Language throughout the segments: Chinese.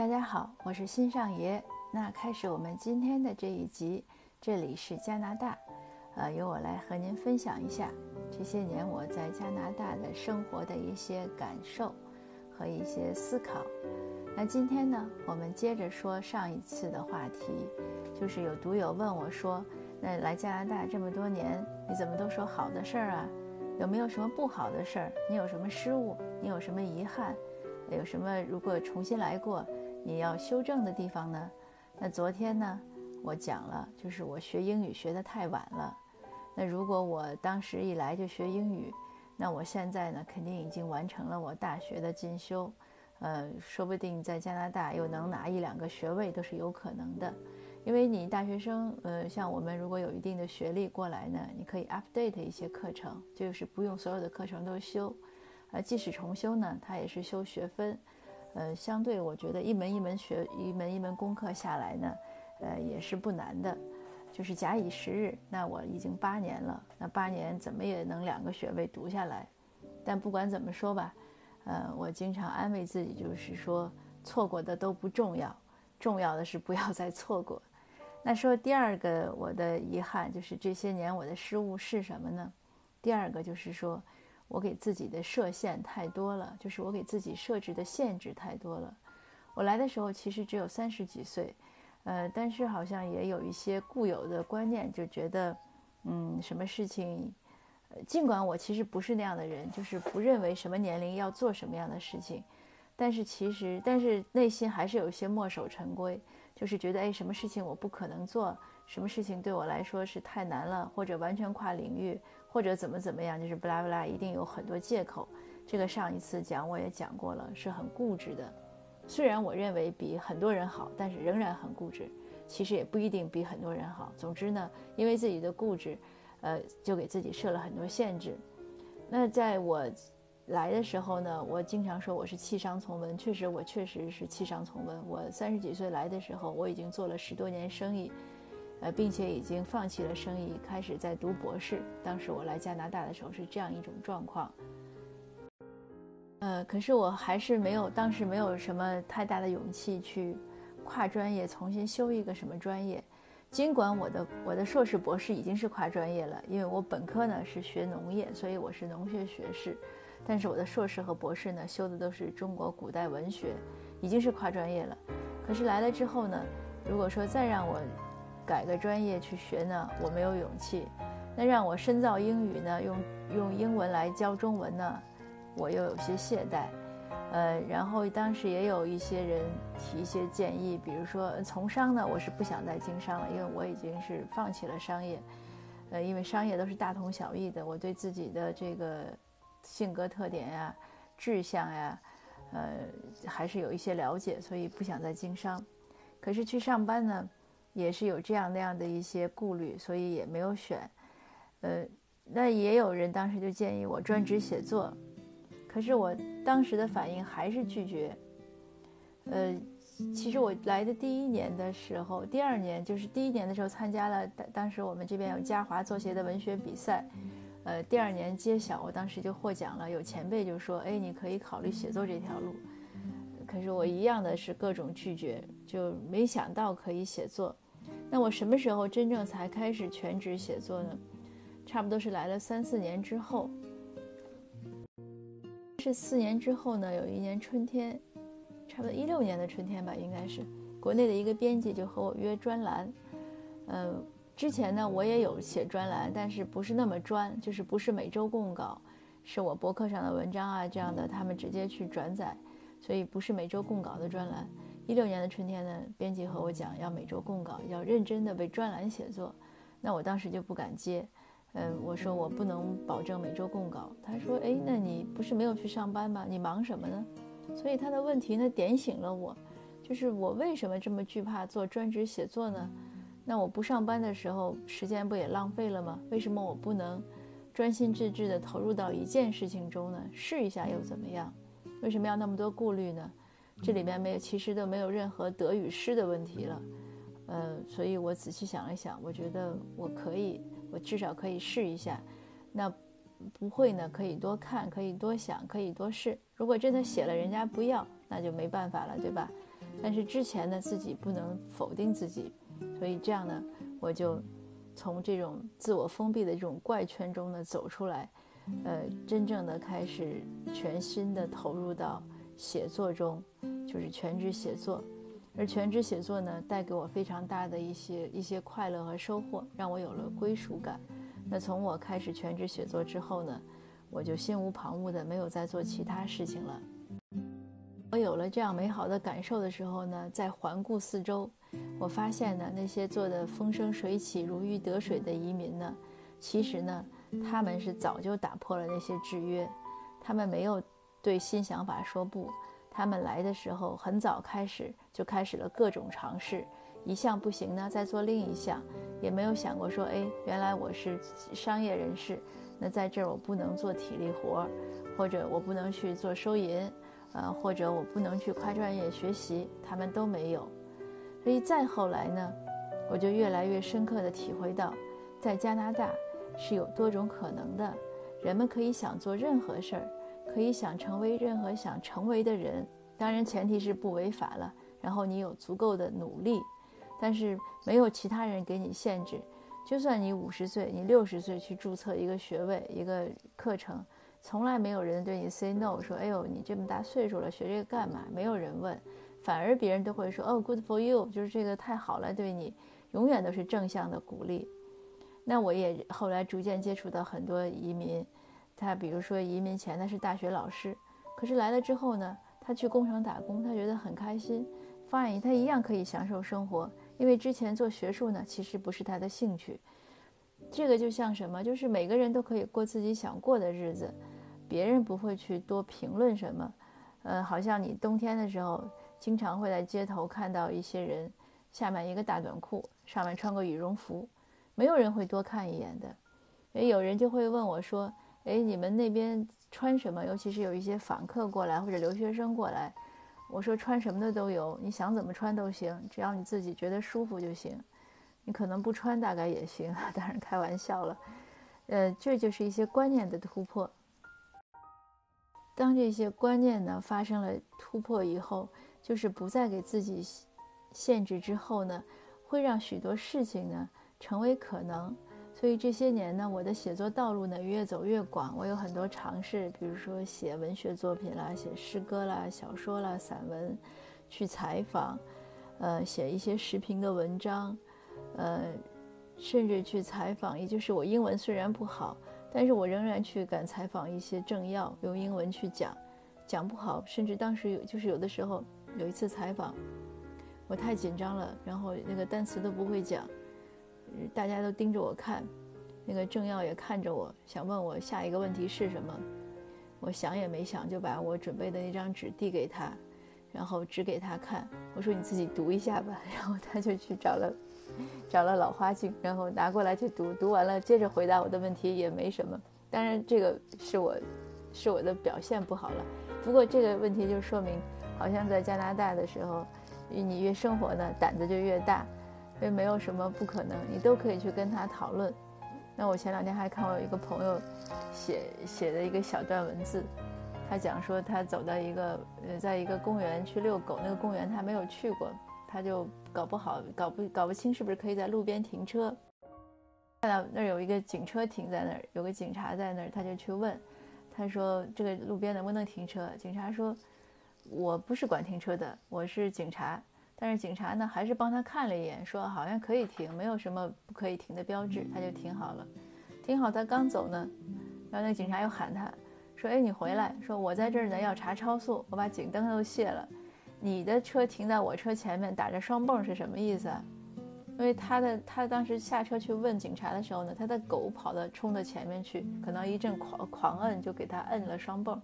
大家好，我是新上爷。那开始我们今天的这一集，这里是加拿大，呃，由我来和您分享一下这些年我在加拿大的生活的一些感受和一些思考。那今天呢，我们接着说上一次的话题，就是有读友问我说：“那来加拿大这么多年，你怎么都说好的事儿啊？有没有什么不好的事儿？你有什么失误？你有什么遗憾？有什么如果重新来过？”你要修正的地方呢？那昨天呢，我讲了，就是我学英语学得太晚了。那如果我当时一来就学英语，那我现在呢，肯定已经完成了我大学的进修，呃，说不定在加拿大又能拿一两个学位都是有可能的。因为你大学生，呃，像我们如果有一定的学历过来呢，你可以 update 一些课程，就是不用所有的课程都修，呃，即使重修呢，它也是修学分。呃，相对我觉得一门一门学，一门一门功课下来呢，呃，也是不难的，就是假以时日，那我已经八年了，那八年怎么也能两个学位读下来。但不管怎么说吧，呃，我经常安慰自己，就是说错过的都不重要，重要的是不要再错过。那说第二个我的遗憾就是这些年我的失误是什么呢？第二个就是说。我给自己的设限太多了，就是我给自己设置的限制太多了。我来的时候其实只有三十几岁，呃，但是好像也有一些固有的观念，就觉得，嗯，什么事情，尽管我其实不是那样的人，就是不认为什么年龄要做什么样的事情，但是其实，但是内心还是有一些墨守成规，就是觉得，哎，什么事情我不可能做，什么事情对我来说是太难了，或者完全跨领域。或者怎么怎么样，就是不拉不拉，一定有很多借口。这个上一次讲我也讲过了，是很固执的。虽然我认为比很多人好，但是仍然很固执。其实也不一定比很多人好。总之呢，因为自己的固执，呃，就给自己设了很多限制。那在我来的时候呢，我经常说我是弃商从文，确实我确实是弃商从文。我三十几岁来的时候，我已经做了十多年生意。呃，并且已经放弃了生意，开始在读博士。当时我来加拿大的时候是这样一种状况。呃，可是我还是没有，当时没有什么太大的勇气去跨专业重新修一个什么专业。尽管我的我的硕士博士已经是跨专业了，因为我本科呢是学农业，所以我是农学学士。但是我的硕士和博士呢修的都是中国古代文学，已经是跨专业了。可是来了之后呢，如果说再让我改个专业去学呢，我没有勇气；那让我深造英语呢，用用英文来教中文呢，我又有些懈怠。呃，然后当时也有一些人提一些建议，比如说从商呢，我是不想再经商了，因为我已经是放弃了商业。呃，因为商业都是大同小异的，我对自己的这个性格特点呀、志向呀，呃，还是有一些了解，所以不想再经商。可是去上班呢？也是有这样那样的一些顾虑，所以也没有选。呃，那也有人当时就建议我专职写作，可是我当时的反应还是拒绝。呃，其实我来的第一年的时候，第二年就是第一年的时候参加了当当时我们这边有嘉华作协的文学比赛，呃，第二年揭晓，我当时就获奖了。有前辈就说：“哎，你可以考虑写作这条路。”可是我一样的是各种拒绝，就没想到可以写作。那我什么时候真正才开始全职写作呢？差不多是来了三四年之后。是四年之后呢？有一年春天，差不多一六年的春天吧，应该是国内的一个编辑就和我约专栏。嗯，之前呢我也有写专栏，但是不是那么专，就是不是每周供稿，是我博客上的文章啊这样的，他们直接去转载。所以不是每周供稿的专栏。一六年的春天呢，编辑和我讲要每周供稿，要认真的为专栏写作。那我当时就不敢接，嗯，我说我不能保证每周供稿。他说，哎，那你不是没有去上班吗？你忙什么呢？所以他的问题呢点醒了我，就是我为什么这么惧怕做专职写作呢？那我不上班的时候，时间不也浪费了吗？为什么我不能专心致志地投入到一件事情中呢？试一下又怎么样？为什么要那么多顾虑呢？这里面没有，其实都没有任何得与失的问题了。呃，所以我仔细想了想，我觉得我可以，我至少可以试一下。那不会呢，可以多看，可以多想，可以多试。如果真的写了人家不要，那就没办法了，对吧？但是之前呢，自己不能否定自己，所以这样呢，我就从这种自我封闭的这种怪圈中呢走出来，呃，真正的开始全心的投入到写作中，就是全职写作。而全职写作呢，带给我非常大的一些一些快乐和收获，让我有了归属感。那从我开始全职写作之后呢，我就心无旁骛的没有再做其他事情了。我有了这样美好的感受的时候呢，在环顾四周，我发现呢，那些做的风生水起、如鱼得水的移民呢，其实呢，他们是早就打破了那些制约，他们没有对新想法说不，他们来的时候很早开始就开始了各种尝试，一项不行呢，再做另一项，也没有想过说，哎，原来我是商业人士，那在这儿我不能做体力活，或者我不能去做收银。呃，或者我不能去跨专业学习，他们都没有。所以再后来呢，我就越来越深刻地体会到，在加拿大是有多种可能的。人们可以想做任何事儿，可以想成为任何想成为的人。当然，前提是不违法了，然后你有足够的努力。但是没有其他人给你限制，就算你五十岁、你六十岁去注册一个学位、一个课程。从来没有人对你 say no，说哎呦你这么大岁数了学这个干嘛？没有人问，反而别人都会说哦 good for you，就是这个太好了，对你永远都是正向的鼓励。那我也后来逐渐接触到很多移民，他比如说移民前他是大学老师，可是来了之后呢，他去工厂打工，他觉得很开心，发现他一样可以享受生活，因为之前做学术呢其实不是他的兴趣。这个就像什么？就是每个人都可以过自己想过的日子，别人不会去多评论什么。呃，好像你冬天的时候，经常会在街头看到一些人，下面一个大短裤，上面穿个羽绒服，没有人会多看一眼的。诶，有人就会问我说：“哎，你们那边穿什么？尤其是有一些访客过来或者留学生过来。”我说：“穿什么的都有，你想怎么穿都行，只要你自己觉得舒服就行。”你可能不穿大概也行，当然开玩笑了。呃，这就是一些观念的突破。当这些观念呢发生了突破以后，就是不再给自己限制之后呢，会让许多事情呢成为可能。所以这些年呢，我的写作道路呢越走越广，我有很多尝试，比如说写文学作品啦，写诗歌啦、小说啦、散文，去采访，呃，写一些时评的文章。呃，甚至去采访，也就是我英文虽然不好，但是我仍然去敢采访一些政要，用英文去讲，讲不好，甚至当时有，就是有的时候有一次采访，我太紧张了，然后那个单词都不会讲，大家都盯着我看，那个政要也看着我，想问我下一个问题是什么，我想也没想就把我准备的那张纸递给他，然后指给他看，我说你自己读一下吧，然后他就去找了。找了老花镜，然后拿过来去读，读完了接着回答我的问题也没什么。当然，这个是我，是我的表现不好了。不过这个问题就说明，好像在加拿大的时候，你越生活呢，胆子就越大，因为没有什么不可能，你都可以去跟他讨论。那我前两天还看我有一个朋友写写的一个小段文字，他讲说他走到一个呃，在一个公园去遛狗，那个公园他没有去过。他就搞不好，搞不搞不清是不是可以在路边停车。看到那儿有一个警车停在那儿，有个警察在那儿，他就去问，他说：“这个路边能不能停车？”警察说：“我不是管停车的，我是警察。”但是警察呢，还是帮他看了一眼，说好像可以停，没有什么不可以停的标志，他就停好了。停好，他刚走呢，然后那警察又喊他说：“哎，你回来！说我在这儿呢，要查超速，我把警灯都卸了。”你的车停在我车前面，打着双蹦是什么意思啊？因为他的他当时下车去问警察的时候呢，他的狗跑到冲到前面去，可能一阵狂狂摁就给他摁了双蹦。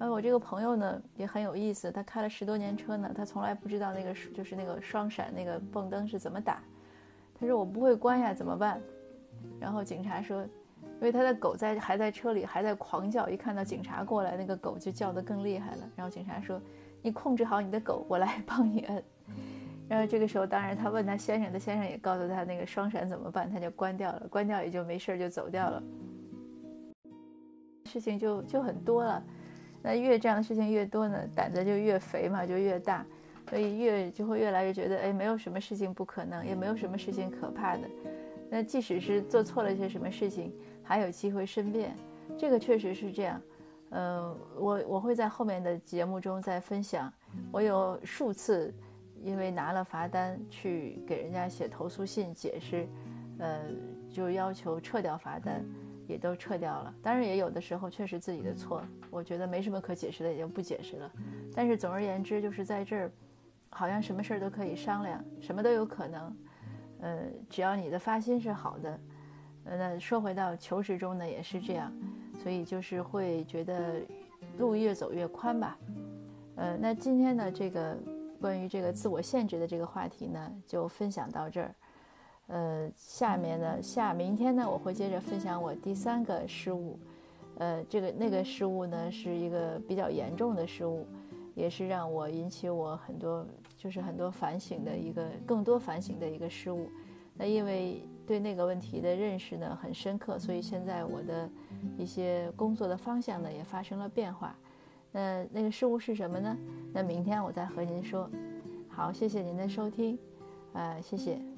然后我这个朋友呢也很有意思，他开了十多年车呢，他从来不知道那个就是那个双闪那个蹦灯是怎么打。他说我不会关呀，怎么办？然后警察说，因为他的狗在还在车里还在狂叫，一看到警察过来，那个狗就叫得更厉害了。然后警察说。你控制好你的狗，我来帮你摁。然后这个时候，当然他问他先生，他先生也告诉他那个双闪怎么办，他就关掉了，关掉也就没事就走掉了。事情就就很多了，那越这样的事情越多呢，胆子就越肥嘛，就越大。所以越就会越来越觉得，哎，没有什么事情不可能，也没有什么事情可怕的。那即使是做错了些什么事情，还有机会申辩，这个确实是这样。嗯，我我会在后面的节目中再分享。我有数次因为拿了罚单去给人家写投诉信解释，呃，就要求撤掉罚单，也都撤掉了。当然也有的时候确实自己的错，我觉得没什么可解释的，也就不解释了。但是总而言之，就是在这儿，好像什么事儿都可以商量，什么都有可能。呃，只要你的发心是好的，呃，那说回到求职中呢，也是这样。所以就是会觉得路越走越宽吧，呃，那今天的，这个关于这个自我限制的这个话题呢，就分享到这儿。呃，下面呢，下明天呢，我会接着分享我第三个失误。呃，这个那个失误呢，是一个比较严重的失误，也是让我引起我很多就是很多反省的一个更多反省的一个失误。那因为对那个问题的认识呢很深刻，所以现在我的一些工作的方向呢也发生了变化。那那个失误是什么呢？那明天我再和您说。好，谢谢您的收听，呃，谢谢。